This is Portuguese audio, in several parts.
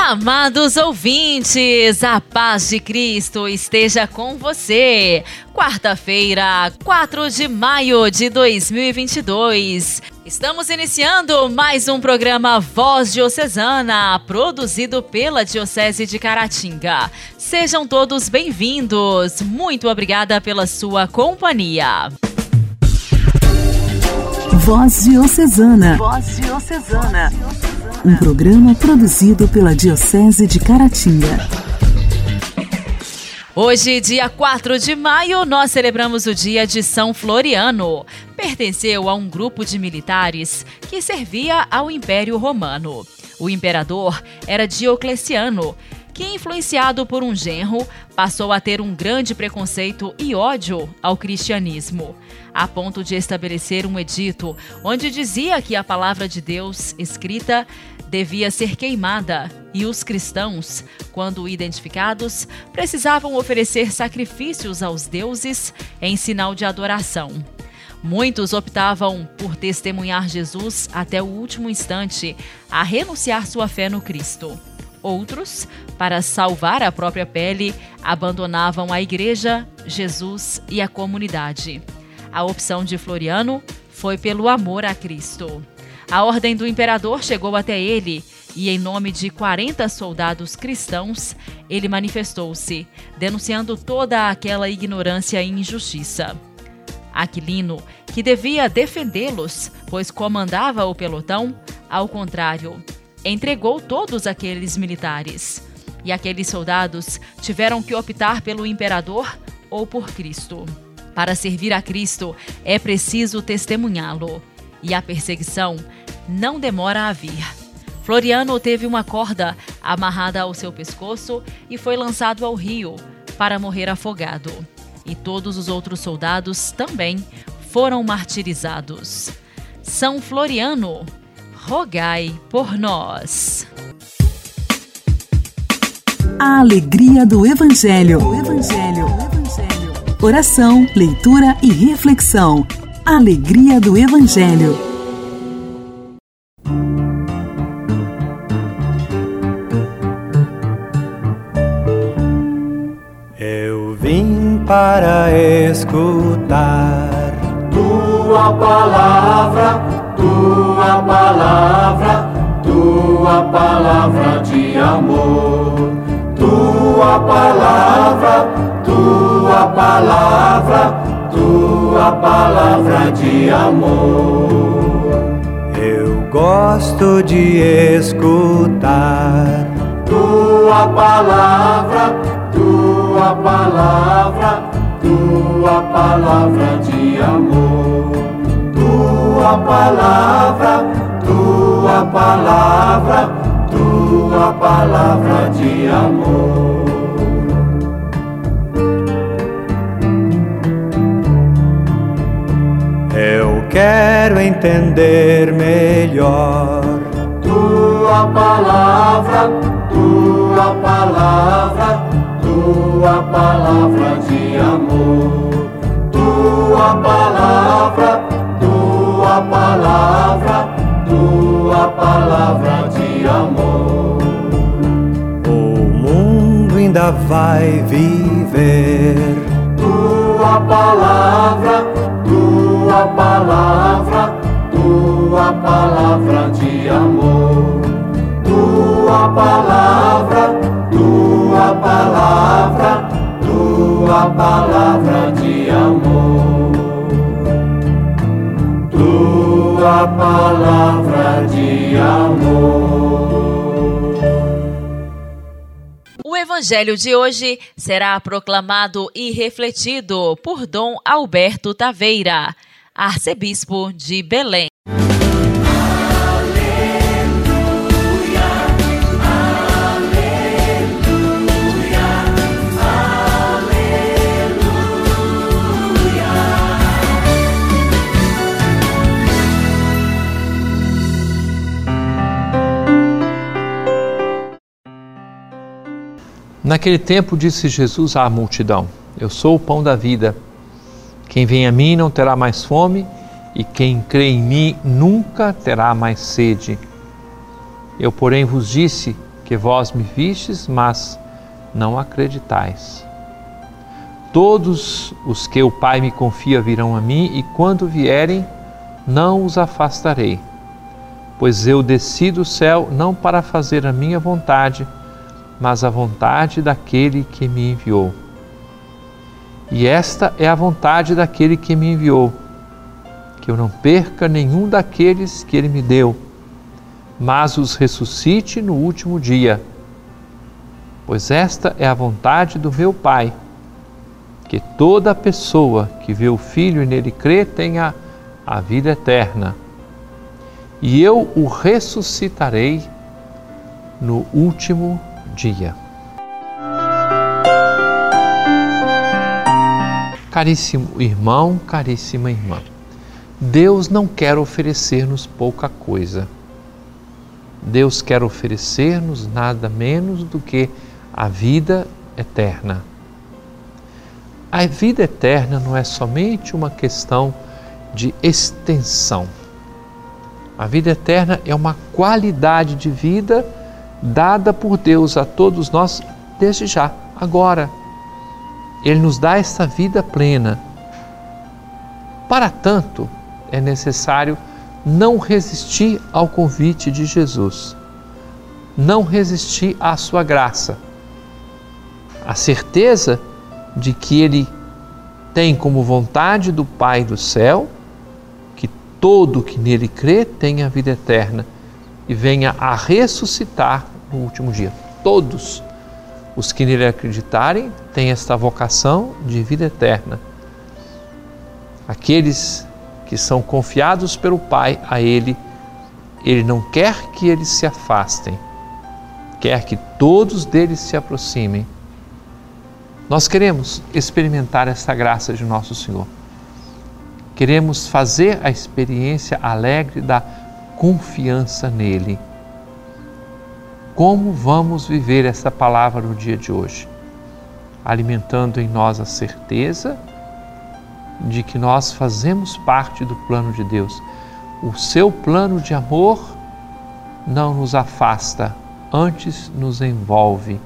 Amados ouvintes, a paz de Cristo esteja com você. Quarta-feira, 4 de maio de 2022. Estamos iniciando mais um programa Voz Diocesana, produzido pela Diocese de Caratinga. Sejam todos bem-vindos. Muito obrigada pela sua companhia. Voz Diocesana. Voz Diocesana. Um programa produzido pela Diocese de Caratinga. Hoje, dia 4 de maio, nós celebramos o dia de São Floriano. Pertenceu a um grupo de militares que servia ao Império Romano. O imperador era Diocleciano, que, influenciado por um genro, passou a ter um grande preconceito e ódio ao cristianismo, a ponto de estabelecer um edito onde dizia que a palavra de Deus escrita devia ser queimada e os cristãos, quando identificados, precisavam oferecer sacrifícios aos deuses em sinal de adoração. Muitos optavam por testemunhar Jesus até o último instante, a renunciar sua fé no Cristo. Outros, para salvar a própria pele, abandonavam a igreja, Jesus e a comunidade. A opção de Floriano foi pelo amor a Cristo. A ordem do imperador chegou até ele e, em nome de 40 soldados cristãos, ele manifestou-se, denunciando toda aquela ignorância e injustiça. Aquilino, que devia defendê-los, pois comandava o pelotão, ao contrário, entregou todos aqueles militares. E aqueles soldados tiveram que optar pelo imperador ou por Cristo. Para servir a Cristo é preciso testemunhá-lo e a perseguição não demora a vir. Floriano teve uma corda amarrada ao seu pescoço e foi lançado ao rio para morrer afogado. E todos os outros soldados também foram martirizados. São Floriano, rogai por nós. A alegria do Evangelho. O Evangelho. O Evangelho. Oração, leitura e reflexão. Alegria do Evangelho. Eu vim para escutar tua palavra, tua palavra, tua palavra de amor, tua palavra, tua palavra tua palavra de amor. Eu gosto de escutar tua palavra, tua palavra, tua palavra de amor. Tua palavra, tua palavra, tua palavra de amor. quero entender melhor. Tua palavra, tua palavra, tua palavra de amor. Tua palavra, palavra, tua palavra de amor. O mundo ainda vai viver. Tua palavra tua palavra, tua palavra de amor, tua palavra, tua palavra, tua palavra de amor, palavra de amor. O evangelho de hoje será proclamado e refletido por Dom Alberto Taveira arcebispo de Belém. Naquele tempo disse Jesus à multidão: Eu sou o pão da vida. Quem vem a mim não terá mais fome, e quem crê em mim nunca terá mais sede. Eu, porém, vos disse que vós me vistes, mas não acreditais. Todos os que o Pai me confia virão a mim, e quando vierem, não os afastarei. Pois eu desci do céu não para fazer a minha vontade, mas a vontade daquele que me enviou. E esta é a vontade daquele que me enviou, que eu não perca nenhum daqueles que ele me deu, mas os ressuscite no último dia. Pois esta é a vontade do meu Pai, que toda pessoa que vê o Filho e nele crê tenha a vida eterna. E eu o ressuscitarei no último dia. Caríssimo irmão, caríssima irmã, Deus não quer oferecer-nos pouca coisa. Deus quer oferecer-nos nada menos do que a vida eterna. A vida eterna não é somente uma questão de extensão. A vida eterna é uma qualidade de vida dada por Deus a todos nós desde já, agora. Ele nos dá essa vida plena. Para tanto, é necessário não resistir ao convite de Jesus, não resistir à sua graça. A certeza de que Ele tem como vontade do Pai do céu que todo que nele crê tenha a vida eterna e venha a ressuscitar no último dia. Todos os que nele acreditarem têm esta vocação de vida eterna. Aqueles que são confiados pelo Pai a Ele, Ele não quer que eles se afastem, quer que todos deles se aproximem. Nós queremos experimentar esta graça de nosso Senhor. Queremos fazer a experiência alegre da confiança nele. Como vamos viver essa palavra no dia de hoje? Alimentando em nós a certeza de que nós fazemos parte do plano de Deus. O seu plano de amor não nos afasta, antes nos envolve.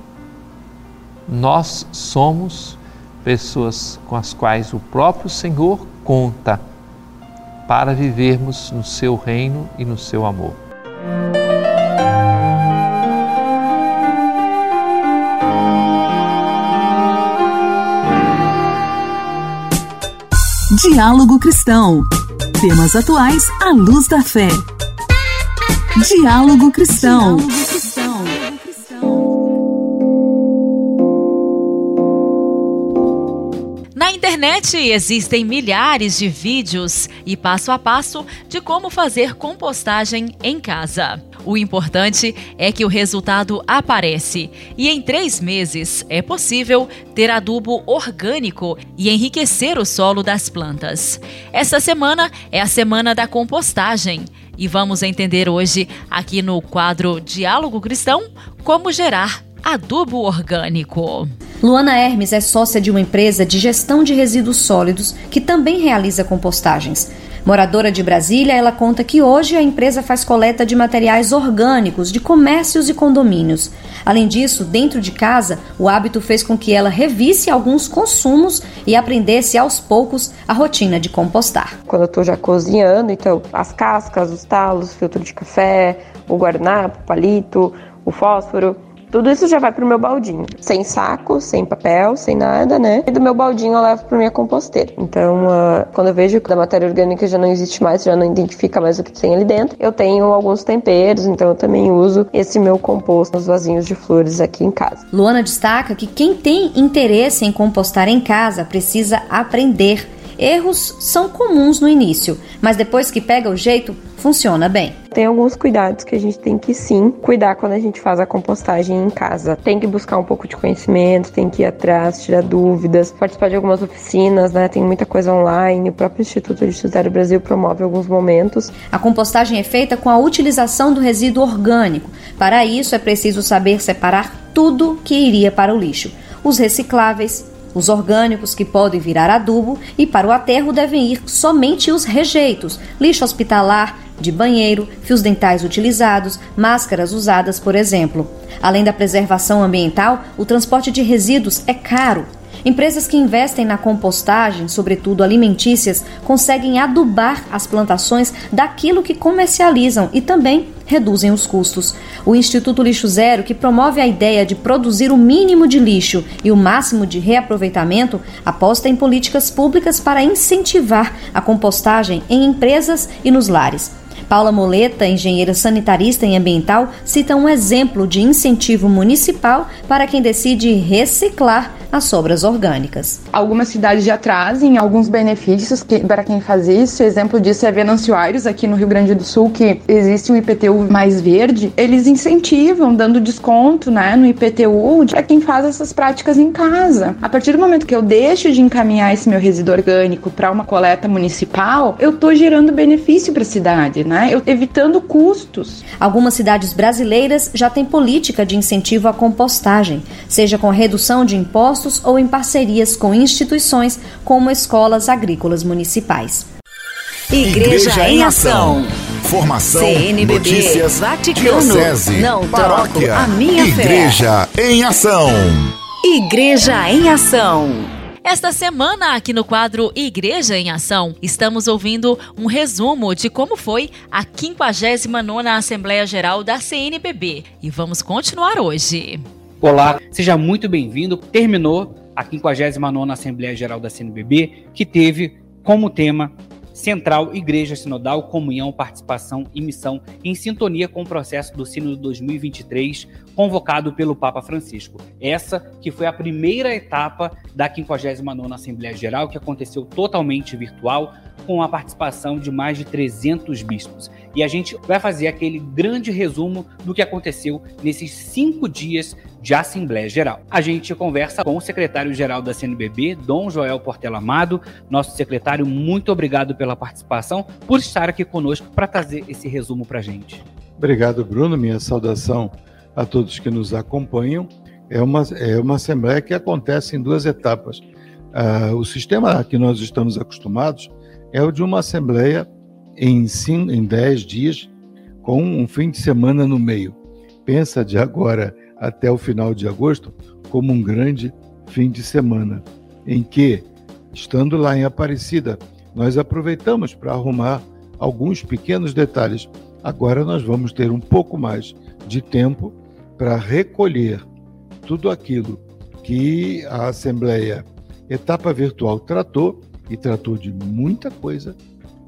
Nós somos pessoas com as quais o próprio Senhor conta para vivermos no seu reino e no seu amor. Diálogo Cristão. Temas atuais à luz da fé. Diálogo Cristão. Na internet existem milhares de vídeos e passo a passo de como fazer compostagem em casa. O importante é que o resultado aparece e em três meses é possível ter adubo orgânico e enriquecer o solo das plantas. Essa semana é a semana da compostagem e vamos entender hoje, aqui no quadro Diálogo Cristão, como gerar adubo orgânico. Luana Hermes é sócia de uma empresa de gestão de resíduos sólidos que também realiza compostagens. Moradora de Brasília, ela conta que hoje a empresa faz coleta de materiais orgânicos de comércios e condomínios. Além disso, dentro de casa, o hábito fez com que ela revisse alguns consumos e aprendesse aos poucos a rotina de compostar. Quando eu estou já cozinhando, então as cascas, os talos, filtro de café, o guardanapo, o palito, o fósforo, tudo isso já vai pro meu baldinho. Sem saco, sem papel, sem nada, né? E do meu baldinho eu levo pra minha composteira. Então, uh, quando eu vejo que a matéria orgânica já não existe mais, já não identifica mais o que tem ali dentro, eu tenho alguns temperos, então eu também uso esse meu composto nos vasinhos de flores aqui em casa. Luana destaca que quem tem interesse em compostar em casa precisa aprender. Erros são comuns no início, mas depois que pega o jeito, funciona bem. Tem alguns cuidados que a gente tem que sim cuidar quando a gente faz a compostagem em casa. Tem que buscar um pouco de conhecimento, tem que ir atrás, tirar dúvidas, participar de algumas oficinas, né? Tem muita coisa online. O próprio Instituto de Cidade Brasil promove alguns momentos. A compostagem é feita com a utilização do resíduo orgânico. Para isso é preciso saber separar tudo que iria para o lixo: os recicláveis, os orgânicos que podem virar adubo e para o aterro devem ir somente os rejeitos, lixo hospitalar, de banheiro, fios dentais utilizados, máscaras usadas, por exemplo. Além da preservação ambiental, o transporte de resíduos é caro. Empresas que investem na compostagem, sobretudo alimentícias, conseguem adubar as plantações daquilo que comercializam e também reduzem os custos. O Instituto Lixo Zero, que promove a ideia de produzir o mínimo de lixo e o máximo de reaproveitamento, aposta em políticas públicas para incentivar a compostagem em empresas e nos lares. Paula Moleta, engenheira sanitarista e ambiental, cita um exemplo de incentivo municipal para quem decide reciclar as sobras orgânicas. Algumas cidades já trazem alguns benefícios que, para quem faz isso. Exemplo disso é Venâncio Aires, aqui no Rio Grande do Sul, que existe um IPTU mais verde. Eles incentivam, dando desconto né, no IPTU para quem faz essas práticas em casa. A partir do momento que eu deixo de encaminhar esse meu resíduo orgânico para uma coleta municipal, eu estou gerando benefício para a cidade, né? Eu, evitando custos. Algumas cidades brasileiras já têm política de incentivo à compostagem, seja com redução de impostos ou em parcerias com instituições como escolas agrícolas municipais. Igreja, Igreja em Ação. Formação, CNBB, notícias, Vaticano, diocese, não paróquia, a minha Igreja fé. em Ação. Igreja em Ação. Esta semana, aqui no quadro Igreja em Ação, estamos ouvindo um resumo de como foi a 59ª Assembleia Geral da CNBB e vamos continuar hoje. Olá, seja muito bem-vindo. Terminou a 59ª Assembleia Geral da CNBB, que teve como tema Central, Igreja Sinodal, Comunhão, Participação e Missão, em sintonia com o processo do Sínodo 2023, convocado pelo Papa Francisco. Essa que foi a primeira etapa da 59ª Assembleia Geral, que aconteceu totalmente virtual, com a participação de mais de 300 bispos. E a gente vai fazer aquele grande resumo do que aconteceu nesses cinco dias de Assembleia Geral. A gente conversa com o secretário-geral da CNBB, Dom Joel Portela Amado. Nosso secretário, muito obrigado pela participação, por estar aqui conosco para trazer esse resumo para a gente. Obrigado, Bruno. Minha saudação a todos que nos acompanham. É uma, é uma Assembleia que acontece em duas etapas. Uh, o sistema que nós estamos acostumados é o de uma Assembleia em, cinco, em dez dias, com um fim de semana no meio. Pensa de agora até o final de agosto como um grande fim de semana, em que, estando lá em Aparecida, nós aproveitamos para arrumar alguns pequenos detalhes. Agora nós vamos ter um pouco mais de tempo para recolher tudo aquilo que a Assembleia Etapa Virtual tratou e tratou de muita coisa,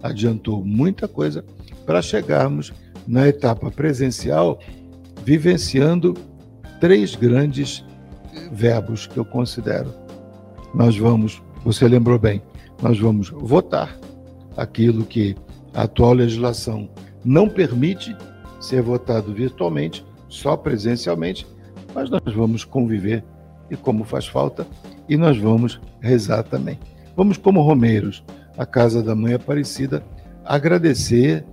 adiantou muita coisa para chegarmos na etapa presencial vivenciando três grandes verbos que eu considero. Nós vamos, você lembrou bem, nós vamos votar aquilo que a atual legislação não permite ser votado virtualmente, só presencialmente, mas nós vamos conviver e como faz falta, e nós vamos rezar também. Vamos, como romeiros, à casa da Mãe Aparecida, agradecer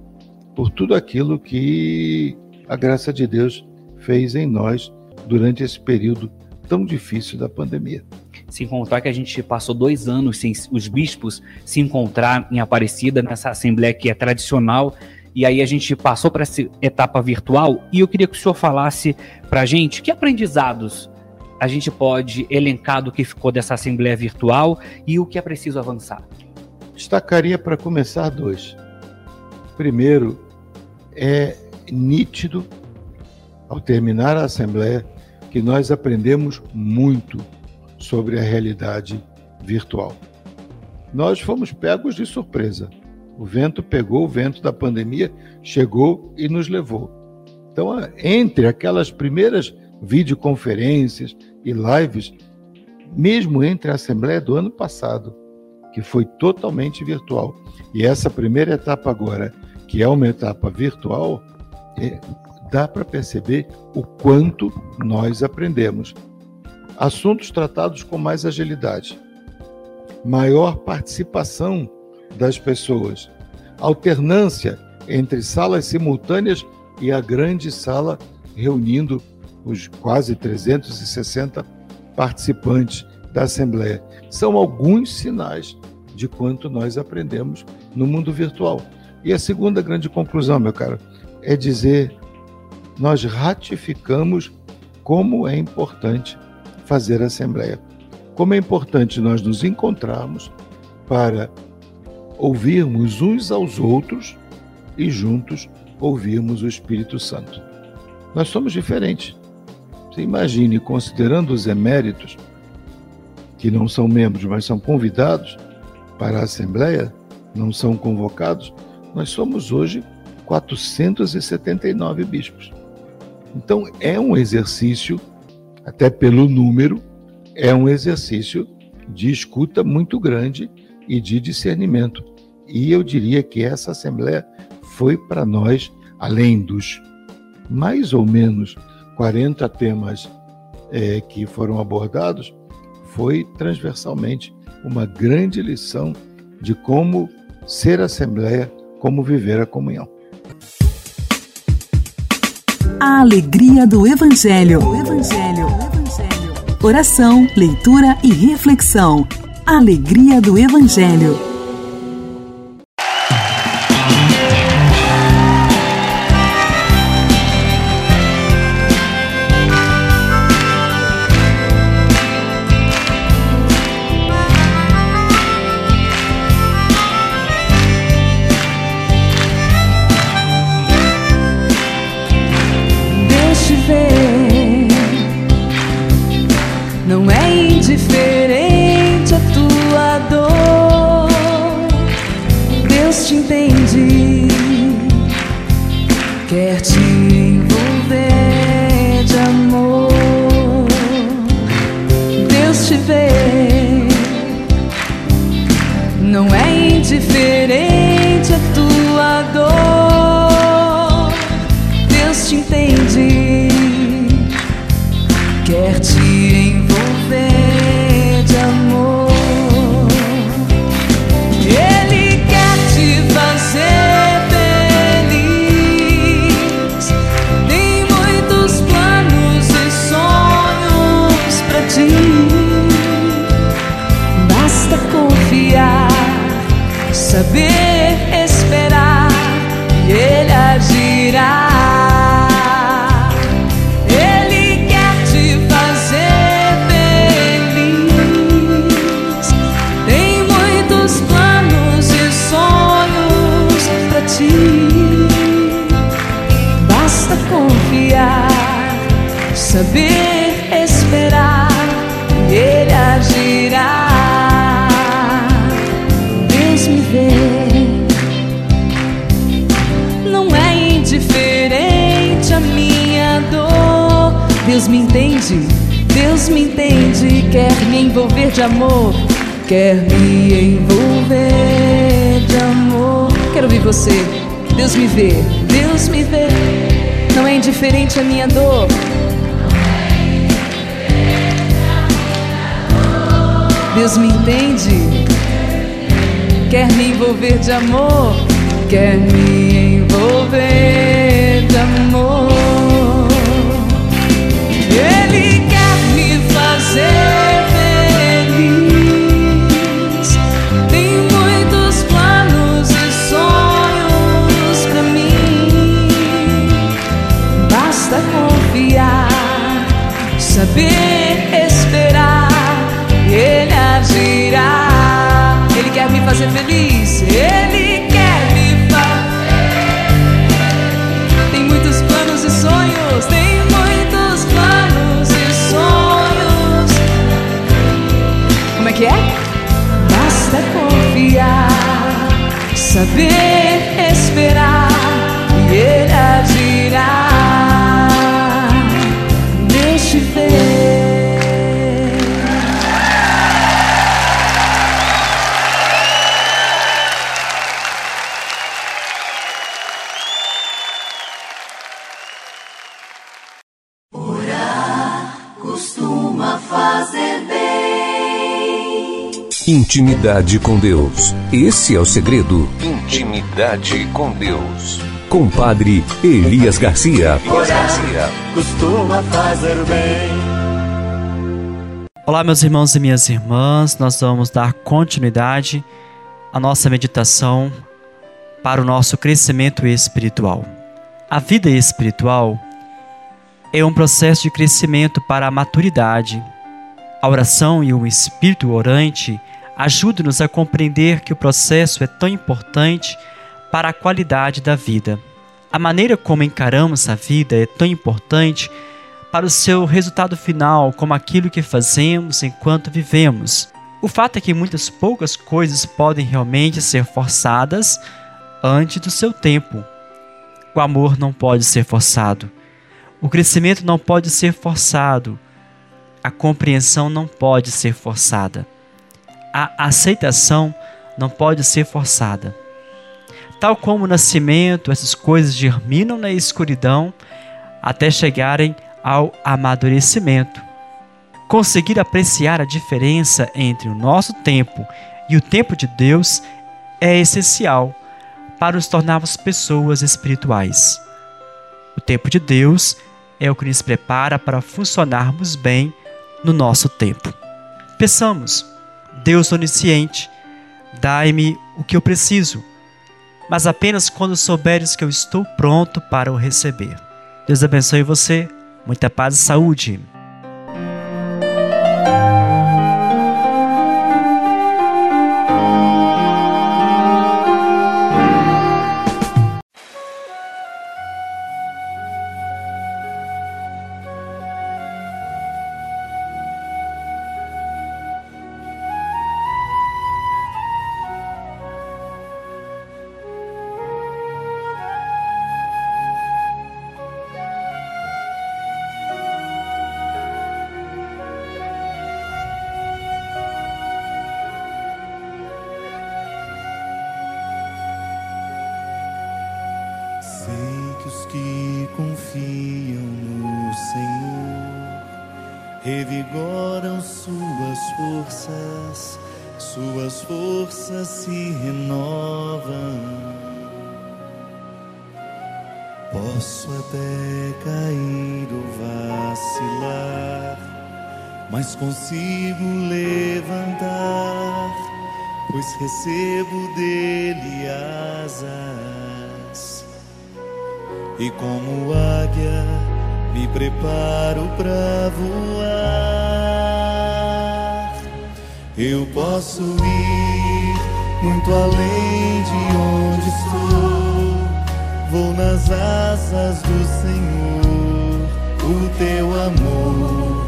por tudo aquilo que a graça de Deus fez em nós durante esse período tão difícil da pandemia. Sem contar que a gente passou dois anos sem os bispos se encontrar em Aparecida, nessa assembleia que é tradicional, e aí a gente passou para essa etapa virtual, e eu queria que o senhor falasse para a gente que aprendizados a gente pode elencar do que ficou dessa assembleia virtual e o que é preciso avançar. Destacaria para começar dois. Primeiro, é nítido ao terminar a Assembleia, que nós aprendemos muito sobre a realidade virtual. Nós fomos pegos de surpresa. O vento pegou, o vento da pandemia chegou e nos levou. Então, entre aquelas primeiras videoconferências e lives, mesmo entre a Assembleia do ano passado, que foi totalmente virtual, e essa primeira etapa agora, que é uma etapa virtual, é, dá para perceber o quanto nós aprendemos. Assuntos tratados com mais agilidade, maior participação das pessoas, alternância entre salas simultâneas e a grande sala reunindo os quase 360 participantes da Assembleia. São alguns sinais de quanto nós aprendemos no mundo virtual. E a segunda grande conclusão, meu caro, é dizer nós ratificamos como é importante fazer assembleia. Como é importante nós nos encontrarmos para ouvirmos uns aos outros e juntos ouvirmos o Espírito Santo. Nós somos diferentes. Você imagine, considerando os eméritos, que não são membros, mas são convidados para a Assembleia, não são convocados, nós somos hoje 479 bispos. Então, é um exercício, até pelo número, é um exercício de escuta muito grande e de discernimento. E eu diria que essa Assembleia foi para nós, além dos mais ou menos 40 temas é, que foram abordados, foi transversalmente uma grande lição de como ser Assembleia, como viver a comunhão. A alegria do Evangelho. Evangelho. Evangelho. Oração, leitura e reflexão. Alegria do Evangelho. te entender. De amor, quer me envolver de amor. Quero ouvir você. Deus me vê, Deus me vê. Não é indiferente a minha dor. Deus me entende, quer me envolver de amor, quer me envolver de amor. Ele quer me fazer. Intimidade com Deus. Esse é o segredo. Intimidade com Deus. Compadre Elias Garcia. Elias Garcia. Costuma fazer bem. Olá, meus irmãos e minhas irmãs, nós vamos dar continuidade à nossa meditação para o nosso crescimento espiritual. A vida espiritual é um processo de crescimento para a maturidade. A oração e o espírito orante ajudam-nos a compreender que o processo é tão importante para a qualidade da vida. A maneira como encaramos a vida é tão importante para o seu resultado final, como aquilo que fazemos enquanto vivemos. O fato é que muitas poucas coisas podem realmente ser forçadas antes do seu tempo. O amor não pode ser forçado. O crescimento não pode ser forçado. A compreensão não pode ser forçada. A aceitação não pode ser forçada. Tal como o nascimento, essas coisas germinam na escuridão até chegarem ao amadurecimento. Conseguir apreciar a diferença entre o nosso tempo e o tempo de Deus é essencial para nos tornarmos pessoas espirituais. O tempo de Deus é o que nos prepara para funcionarmos bem no nosso tempo. Peçamos, Deus onisciente, dai-me o que eu preciso mas apenas quando souberes que eu estou pronto para o receber. Deus abençoe você, muita paz e saúde. Suas forças se renovam. Posso até cair ou vacilar, mas consigo levantar, pois recebo dele asas. E como águia, me preparo para voar. Eu posso ir muito além de onde estou. Vou nas asas do Senhor. O teu amor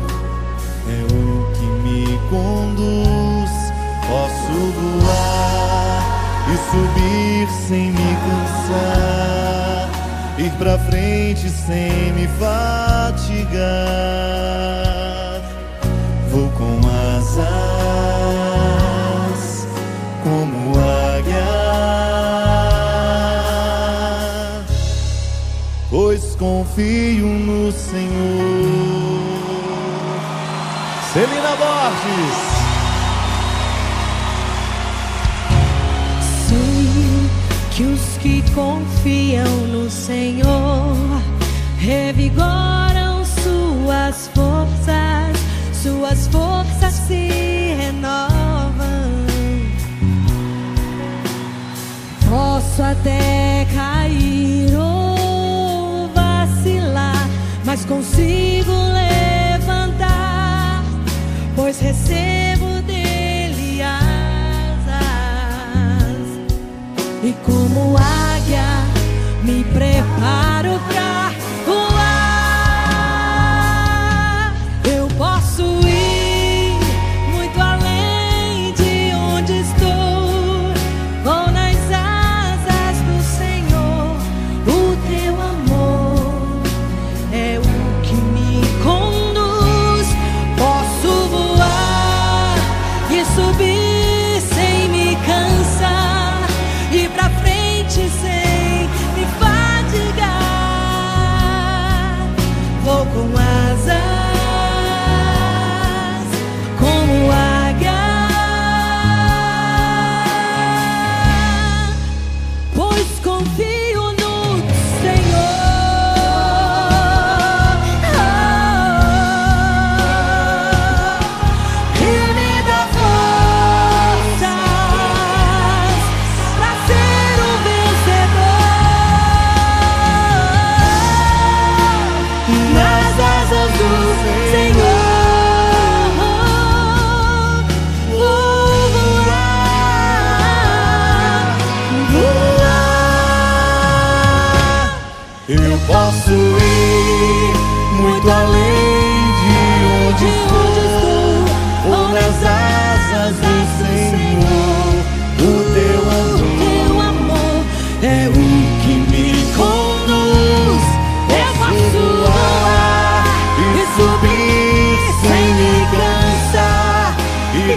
é o que me conduz. Posso voar e subir sem me cansar ir pra frente sem me fatigar. Vou com asas confio no Senhor. Celina Borges. que os que confiam no Senhor revigoram suas forças, suas forças se renovam. Posso até cair consigo levantar, pois recebo E como feel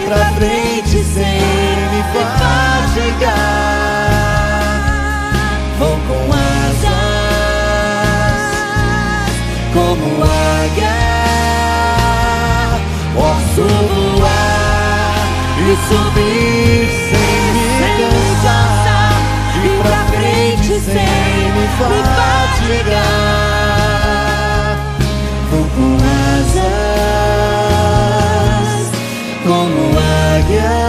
pra frente sem me fatigar, Vou com asas como águia, posso voar e subir sem me cansar. E pra frente sem me fatigar. yeah.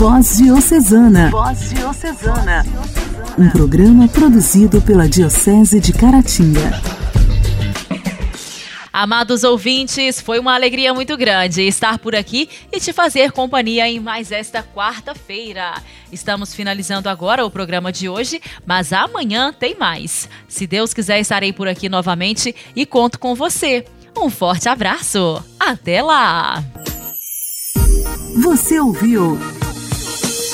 Voz Diocesana. Voz Diocesana. Um programa produzido pela Diocese de Caratinga. Amados ouvintes, foi uma alegria muito grande estar por aqui e te fazer companhia em mais esta quarta-feira. Estamos finalizando agora o programa de hoje, mas amanhã tem mais. Se Deus quiser, estarei por aqui novamente e conto com você. Um forte abraço. Até lá! Você ouviu